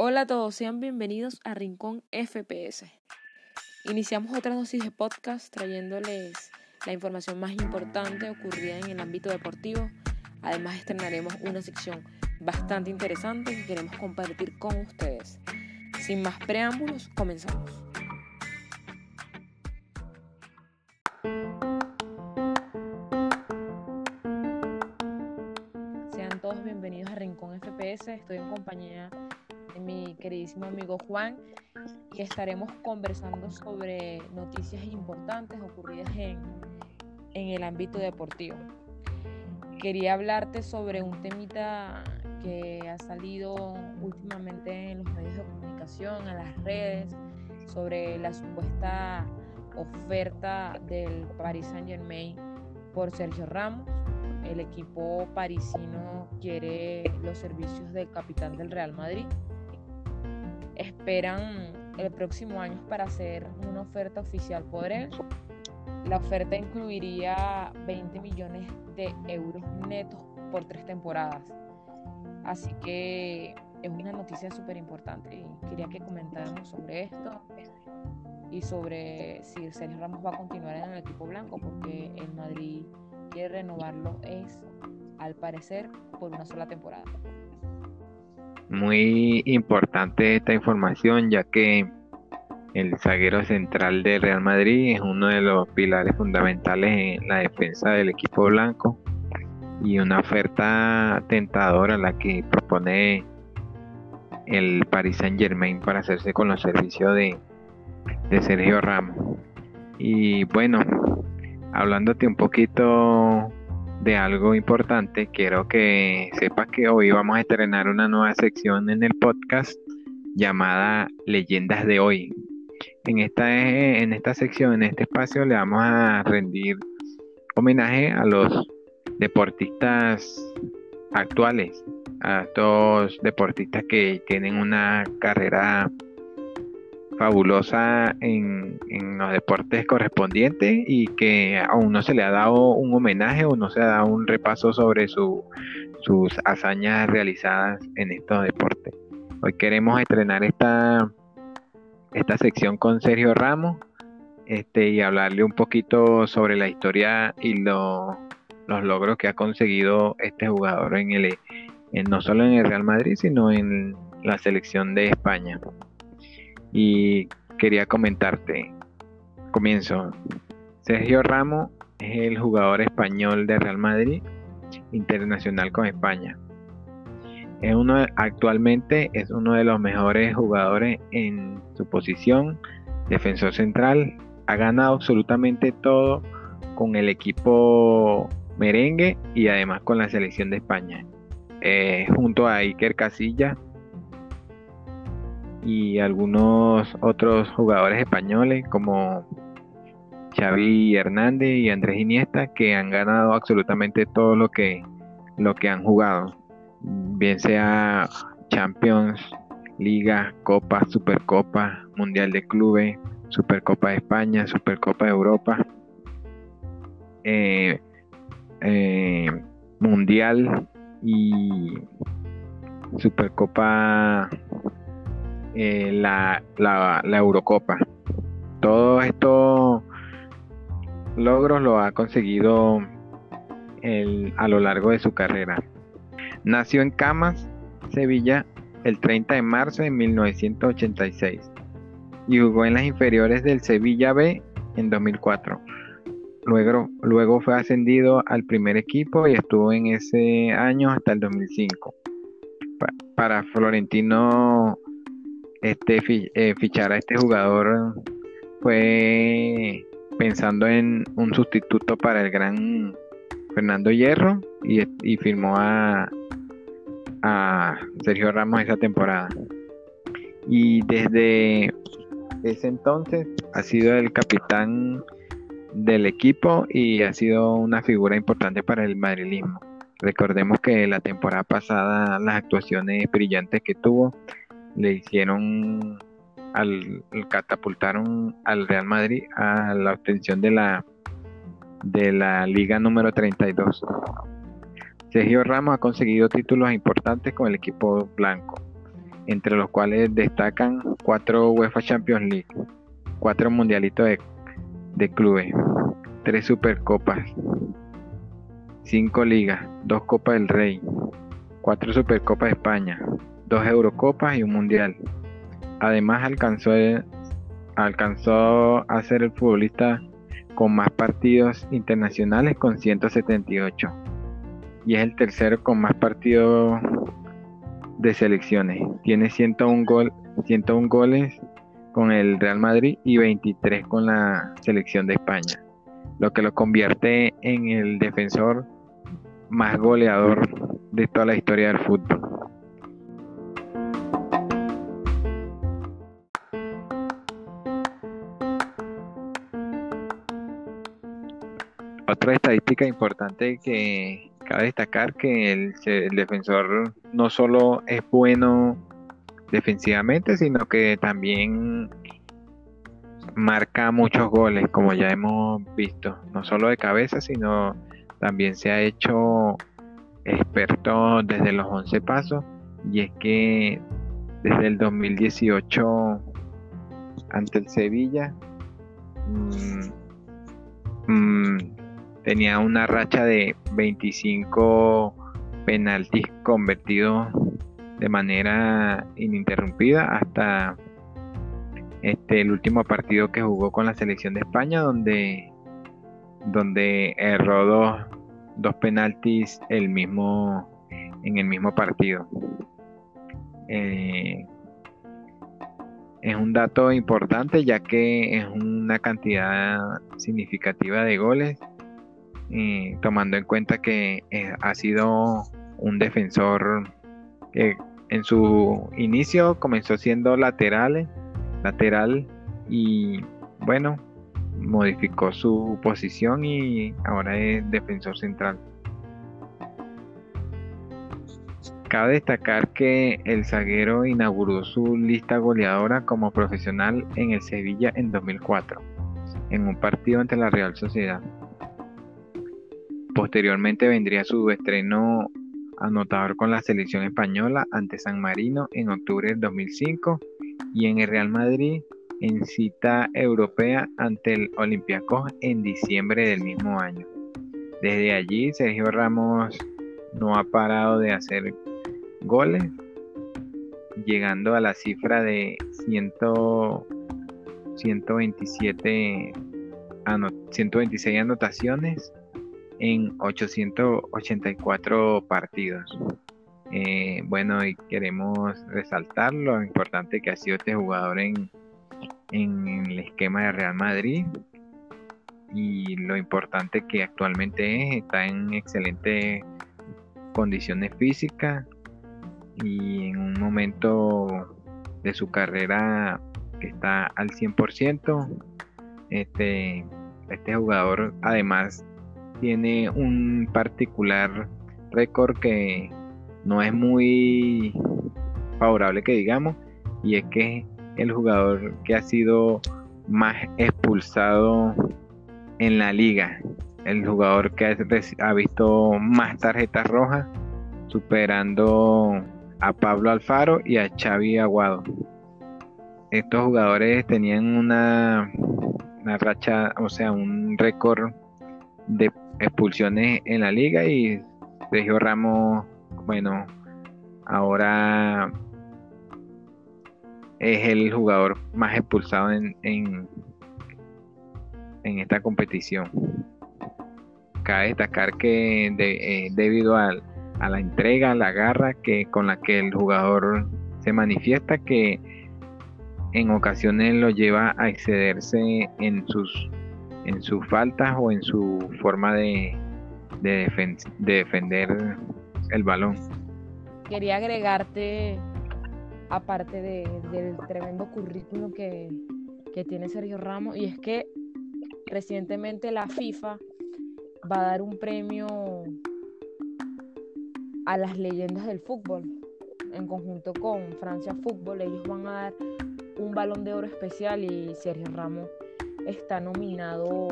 Hola a todos, sean bienvenidos a Rincón FPS. Iniciamos otra dosis de podcast trayéndoles la información más importante ocurrida en el ámbito deportivo. Además estrenaremos una sección bastante interesante que queremos compartir con ustedes. Sin más preámbulos, comenzamos. Sean todos bienvenidos a Rincón FPS. Estoy en compañía queridísimo amigo Juan y estaremos conversando sobre noticias importantes ocurridas en, en el ámbito deportivo. Quería hablarte sobre un temita que ha salido últimamente en los medios de comunicación, en las redes, sobre la supuesta oferta del Paris Saint Germain por Sergio Ramos. El equipo parisino quiere los servicios del capitán del Real Madrid esperan el próximo año para hacer una oferta oficial por él. La oferta incluiría 20 millones de euros netos por tres temporadas. Así que es una noticia súper importante y quería que comentáramos sobre esto y sobre si Sergio Ramos va a continuar en el equipo blanco porque el Madrid quiere renovarlo es al parecer por una sola temporada. Muy importante esta información ya que el zaguero central de Real Madrid es uno de los pilares fundamentales en la defensa del equipo blanco y una oferta tentadora la que propone el Paris Saint Germain para hacerse con los servicios de, de Sergio Ramos. Y bueno, hablándote un poquito de algo importante, quiero que sepas que hoy vamos a estrenar una nueva sección en el podcast llamada Leyendas de hoy. En esta, en esta sección, en este espacio, le vamos a rendir homenaje a los deportistas actuales, a estos deportistas que tienen una carrera fabulosa en, los deportes correspondientes y que aún no se le ha dado un homenaje o no se ha dado un repaso sobre sus hazañas realizadas en estos deportes. Hoy queremos estrenar esta, esta sección con Sergio Ramos este, y hablarle un poquito sobre la historia y los logros que ha conseguido este jugador en el, en, no solo en el Real Madrid, sino en la selección de España y quería comentarte. Comienzo. Sergio Ramos es el jugador español de Real Madrid, internacional con España. Es uno, actualmente es uno de los mejores jugadores en su posición, defensor central. Ha ganado absolutamente todo con el equipo merengue y además con la selección de España. Eh, junto a Iker Casilla y algunos otros jugadores españoles como Xavi Hernández y Andrés Iniesta que han ganado absolutamente todo lo que lo que han jugado bien sea Champions Liga, Copa, Supercopa, Mundial de Clubes, Supercopa de España, Supercopa de Europa, eh, eh, Mundial y Supercopa eh, la, la, Eurocopa. Todos estos logros lo ha conseguido a lo largo de su carrera. Nació en Camas, Sevilla, el 30 de marzo de 1986 y jugó en las inferiores del Sevilla B en 2004. Luego, luego fue ascendido al primer equipo y estuvo en ese año hasta el 2005. para Florentino este eh, fichar a este jugador fue pensando en un sustituto para el gran Fernando Hierro y, firmó a, a Sergio Ramos esa temporada. Y desde ese entonces ha sido el capitán del equipo y ha sido una figura importante para el madrilismo. Recordemos que la temporada pasada las actuaciones brillantes que tuvo le hicieron al, catapultaron al Real Madrid a la obtención de la de la liga número 32. Sergio Ramos ha conseguido títulos importantes con el equipo blanco. entre los cuales destacan cuatro UEFA Champions League, cuatro mundialitos de, de clubes, tres supercopas, cinco ligas, dos Copas del Rey, cuatro Supercopas de España, dos Eurocopas y un Mundial. Además alcanzó, alcanzó a ser el futbolista con más partidos internacionales con 178 y es el tercero con más partidos de selecciones. Tiene 101, gol, 101 goles con el Real Madrid y 23 con la selección de España, lo que lo convierte en el defensor más goleador de toda la historia del fútbol. Otra estadística importante que cabe destacar que el, defensor no solo es bueno defensivamente, sino que también marca muchos goles, como ya hemos visto, no solo de cabeza, sino también se ha hecho experto desde los 11 pasos y es que desde el 2018 ante el Sevilla mmm, mmm, tenía una racha de 25 penaltis convertidos de manera ininterrumpida hasta este el último partido que jugó con la selección de España donde donde erró dos, penaltis el mismo en el mismo partido. Eh, es un dato importante ya que es una cantidad significativa de goles tomando en cuenta que eh, ha sido un defensor que en su inicio comenzó siendo lateral, lateral y bueno, modificó su posición y ahora es defensor central. Cabe destacar que el zaguero inauguró su lista goleadora como profesional en el Sevilla en 2004, en un partido ante la Real Sociedad. Posteriormente vendría su estreno anotador con la selección española ante San Marino en octubre del 2005 y en el Real Madrid en cita europea ante el Olympiacos en diciembre del mismo año. Desde allí Sergio Ramos no ha parado de hacer goles, llegando a la cifra de 127 126 anotaciones en 884 partidos. Eh, bueno, y queremos resaltar lo importante que ha sido este jugador en, en el esquema de Real Madrid y lo importante que actualmente es, está en excelentes condiciones físicas y en un momento de su carrera que está al 100%. Este, este jugador además tiene un particular récord que no es muy favorable que digamos y es que el jugador que ha sido más expulsado en la liga el jugador que ha visto más tarjetas rojas superando a Pablo Alfaro y a Xavi Aguado. Estos jugadores tenían una, una racha o sea un récord de expulsiones en la liga y Sergio Ramos, bueno, ahora es el jugador más expulsado en, en, esta competición. Cabe destacar que eh, debido a la entrega, a la garra que con la que el jugador se manifiesta, que en ocasiones lo lleva a excederse en sus en sus faltas o en su forma de, de, defender el balón. Quería agregarte, aparte del tremendo currículo que, que tiene Sergio Ramos, y es que recientemente la FIFA va a dar un premio a las leyendas del fútbol. En conjunto con Francia Fútbol, ellos van a dar un balón de oro especial y Sergio Ramos está nominado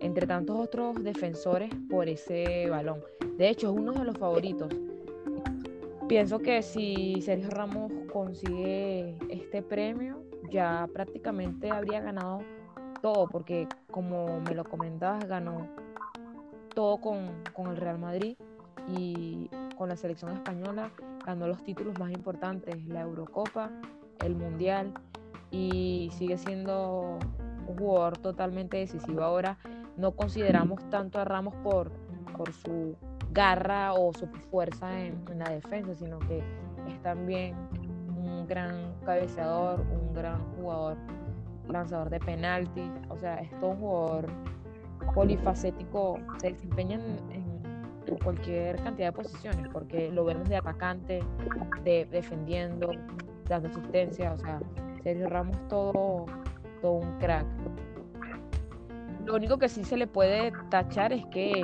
entre tantos otros defensores por ese balón. De hecho, es uno de los favoritos. pienso que si Sergio Ramos consigue este premio, ya prácticamente habría ganado todo, porque como me lo comentabas, ganó todo con, con el Real Madrid y con la selección española, ganó los títulos más importantes, la Eurocopa, el Mundial, y sigue siendo un jugador totalmente decisivo. Ahora no consideramos tanto a Ramos por, por su garra o su fuerza en, la defensa, sino que es también un gran cabeceador, un gran jugador lanzador de penaltis, o sea, es todo un jugador polifacético, se desempeña en, cualquier cantidad de posiciones, porque lo vemos de atacante, de defendiendo, dando asistencia, o sea, Sergio Ramos todo, todo un crack. Lo único que sí se le puede tachar es que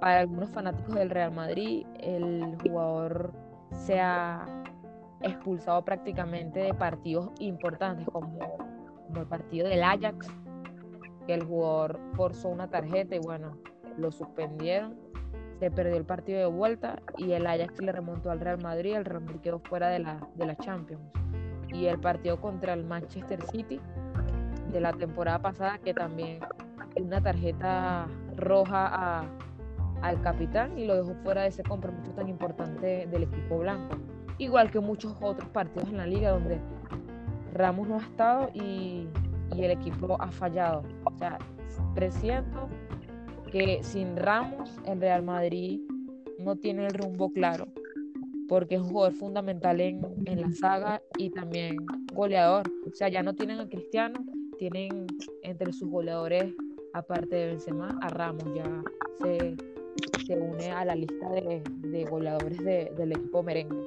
para algunos fanáticos del Real Madrid el jugador se ha expulsado prácticamente de partidos importantes como, el partido del Ajax, que el jugador forzó una tarjeta y bueno, lo suspendieron, se perdió el partido de vuelta y el Ajax le remontó al Real Madrid, el Real Madrid quedó fuera de la, de la Champions. Y el partido contra el Manchester City de la temporada pasada, que también una tarjeta roja al capitán y lo dejó fuera de ese compromiso tan importante del equipo blanco. Igual que muchos otros partidos en la liga donde Ramos no ha estado y, y el equipo ha fallado. O sea, presiento que sin Ramos el Real Madrid no tiene el rumbo claro, porque es un jugador fundamental en, en la saga y también goleador. O sea, ya no tienen a Cristiano, tienen entre sus goleadores, aparte de Benzema, a Ramos, ya se, se une a la lista de, de goleadores de, del equipo merengue.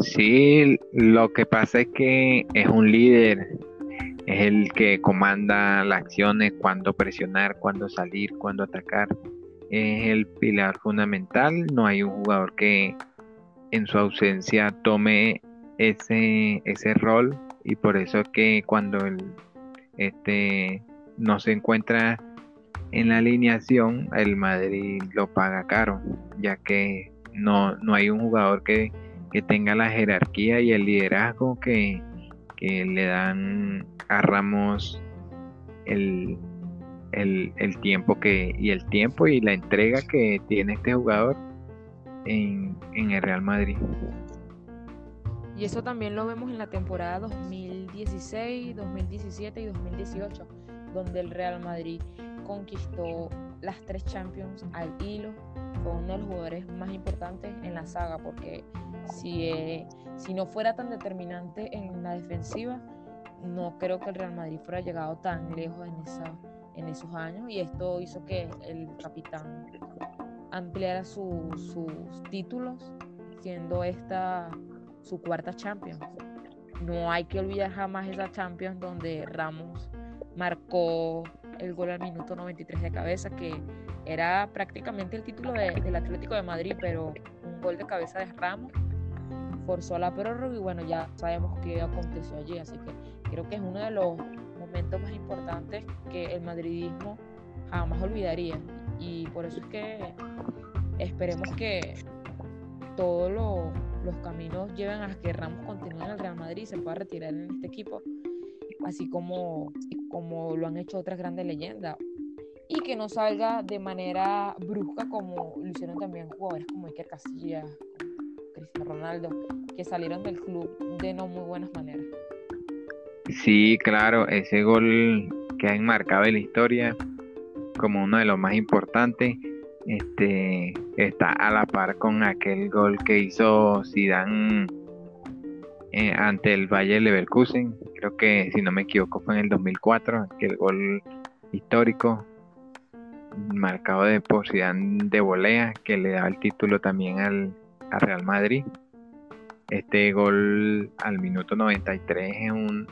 Sí, lo que pasa es que es un líder, es el que comanda las acciones, cuándo presionar, cuándo salir, cuándo atacar. Es el pilar fundamental. No hay un jugador que en su ausencia tome ese, ese rol y por eso es que cuando el, este, no se encuentra en la alineación, el Madrid lo paga caro, ya que no, no hay un jugador que, que tenga la jerarquía y el liderazgo que, que le dan a Ramos el, el, el, tiempo que y el tiempo y la entrega que tiene este jugador en, en el Real Madrid. Y eso también lo vemos en la temporada 2016, 2017 y 2018, donde el Real Madrid conquistó las tres Champions al hilo. Fue uno de los jugadores más importantes en la saga, porque si, eh, si no fuera tan determinante en la defensiva, no creo que el Real Madrid fuera llegado tan lejos en, esa, en esos años. Y esto hizo que el capitán ampliara sus títulos, siendo esta su cuarta Champions. No hay que olvidar jamás esa Champions donde Ramos marcó el gol al minuto 93 de cabeza, que era prácticamente el título del Atlético de Madrid, pero un gol de cabeza de Ramos forzó la prórroga y bueno, ya sabemos qué aconteció allí, así que creo que es uno de los momentos más importantes que el madridismo jamás olvidaría y por eso es que esperemos que todo lo los caminos llevan a que Ramos continúe en el Real Madrid y se pueda retirar en este equipo, así como, como lo han hecho otras grandes leyendas. Y que no salga de manera brusca como lo hicieron también jugadores como Iker Casillas, Cristiano Ronaldo, que salieron del club de no muy buenas maneras. Sí, claro, ese gol que ha enmarcado en la historia como uno de los más importantes este, está a la par con aquel gol que hizo Zidane eh, ante el Valle Leverkusen. Creo que, si no me equivoco, fue en el 2004, aquel gol histórico marcado de por Zidane de volea que le daba el título también al, Real Madrid. Este gol al minuto 93 es un,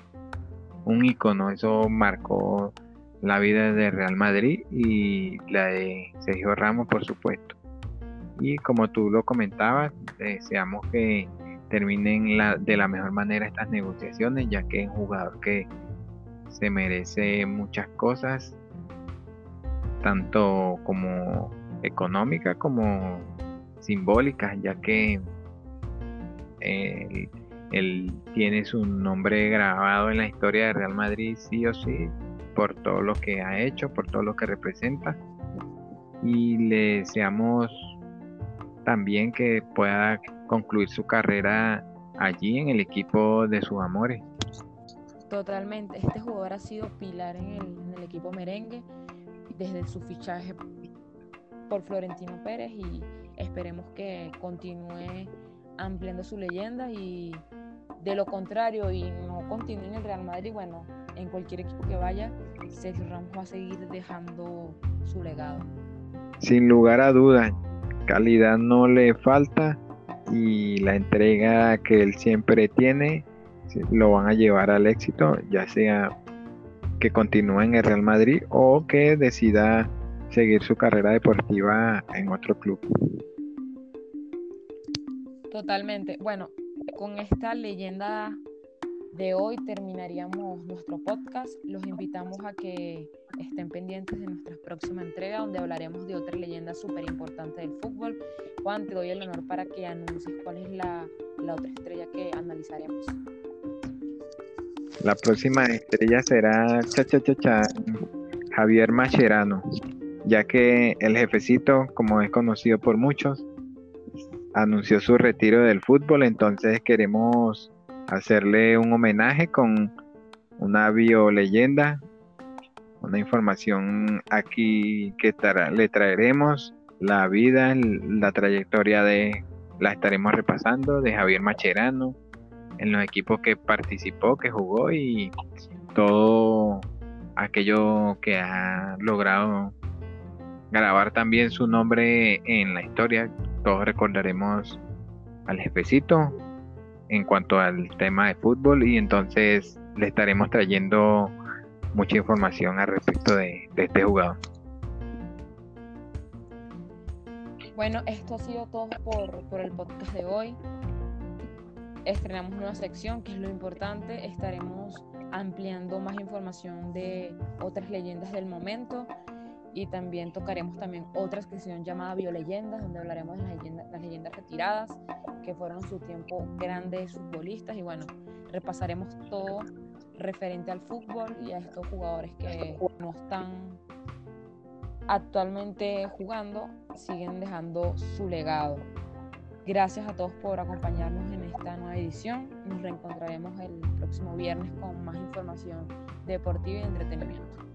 un icono, eso marcó la vida de Real Madrid y la de Sergio Ramos, por supuesto. Y como tú lo comentabas, deseamos que terminen de la mejor manera estas negociaciones, ya que es un jugador que se merece muchas cosas, tanto como económica como simbólica, ya que él, tiene su nombre grabado en la historia de Real Madrid sí o sí, por todo lo que ha hecho, por todo lo que representa. Y le deseamos también que pueda concluir su carrera allí en el equipo de sus amores. Totalmente, este jugador ha sido pilar en el, en el equipo merengue desde su fichaje por Florentino Pérez y esperemos que continúe ampliando su leyenda y de lo contrario y no continúe en el Real Madrid, bueno, en cualquier equipo que vaya, Sergio Ramos va a seguir dejando su legado. Sin lugar a dudas, calidad no le falta y la entrega que él siempre tiene lo van a llevar al éxito, ya sea que continúe en el Real Madrid o que decida seguir su carrera deportiva en otro club. Totalmente. Bueno, con esta leyenda de hoy terminaríamos nuestro podcast. Los invitamos a que estén pendientes de nuestra próxima entrega donde hablaremos de otra leyenda súper importante del fútbol. Juan, te doy el honor para que anuncies cuál es la, la otra estrella que analizaremos. La próxima estrella será cha, cha, cha, cha, Javier Macherano, ya que el jefecito, como es conocido por muchos, anunció su retiro del fútbol, entonces queremos hacerle un homenaje con una bioleyenda, una información aquí que le traeremos, la vida, la trayectoria de, la estaremos repasando, de Javier Macherano, en los equipos que participó, que jugó y todo aquello que ha logrado grabar también su nombre en la historia. Todos recordaremos al jefecito en cuanto al tema de fútbol y entonces le estaremos trayendo mucha información al respecto de, este jugador. Bueno, esto ha sido todo por, por el podcast de hoy estrenamos nueva sección, que es lo importante. Estaremos ampliando más información de otras leyendas del momento y también tocaremos también otra sección llamada Bioleyendas, donde hablaremos de las leyendas, las leyendas retiradas, que fueron su tiempo grandes futbolistas y bueno, repasaremos todo referente al fútbol y a estos jugadores que no están actualmente jugando, siguen dejando su legado. Gracias a todos por acompañarnos en esta nueva edición. Nos reencontraremos el próximo viernes con más información deportiva y entretenimiento.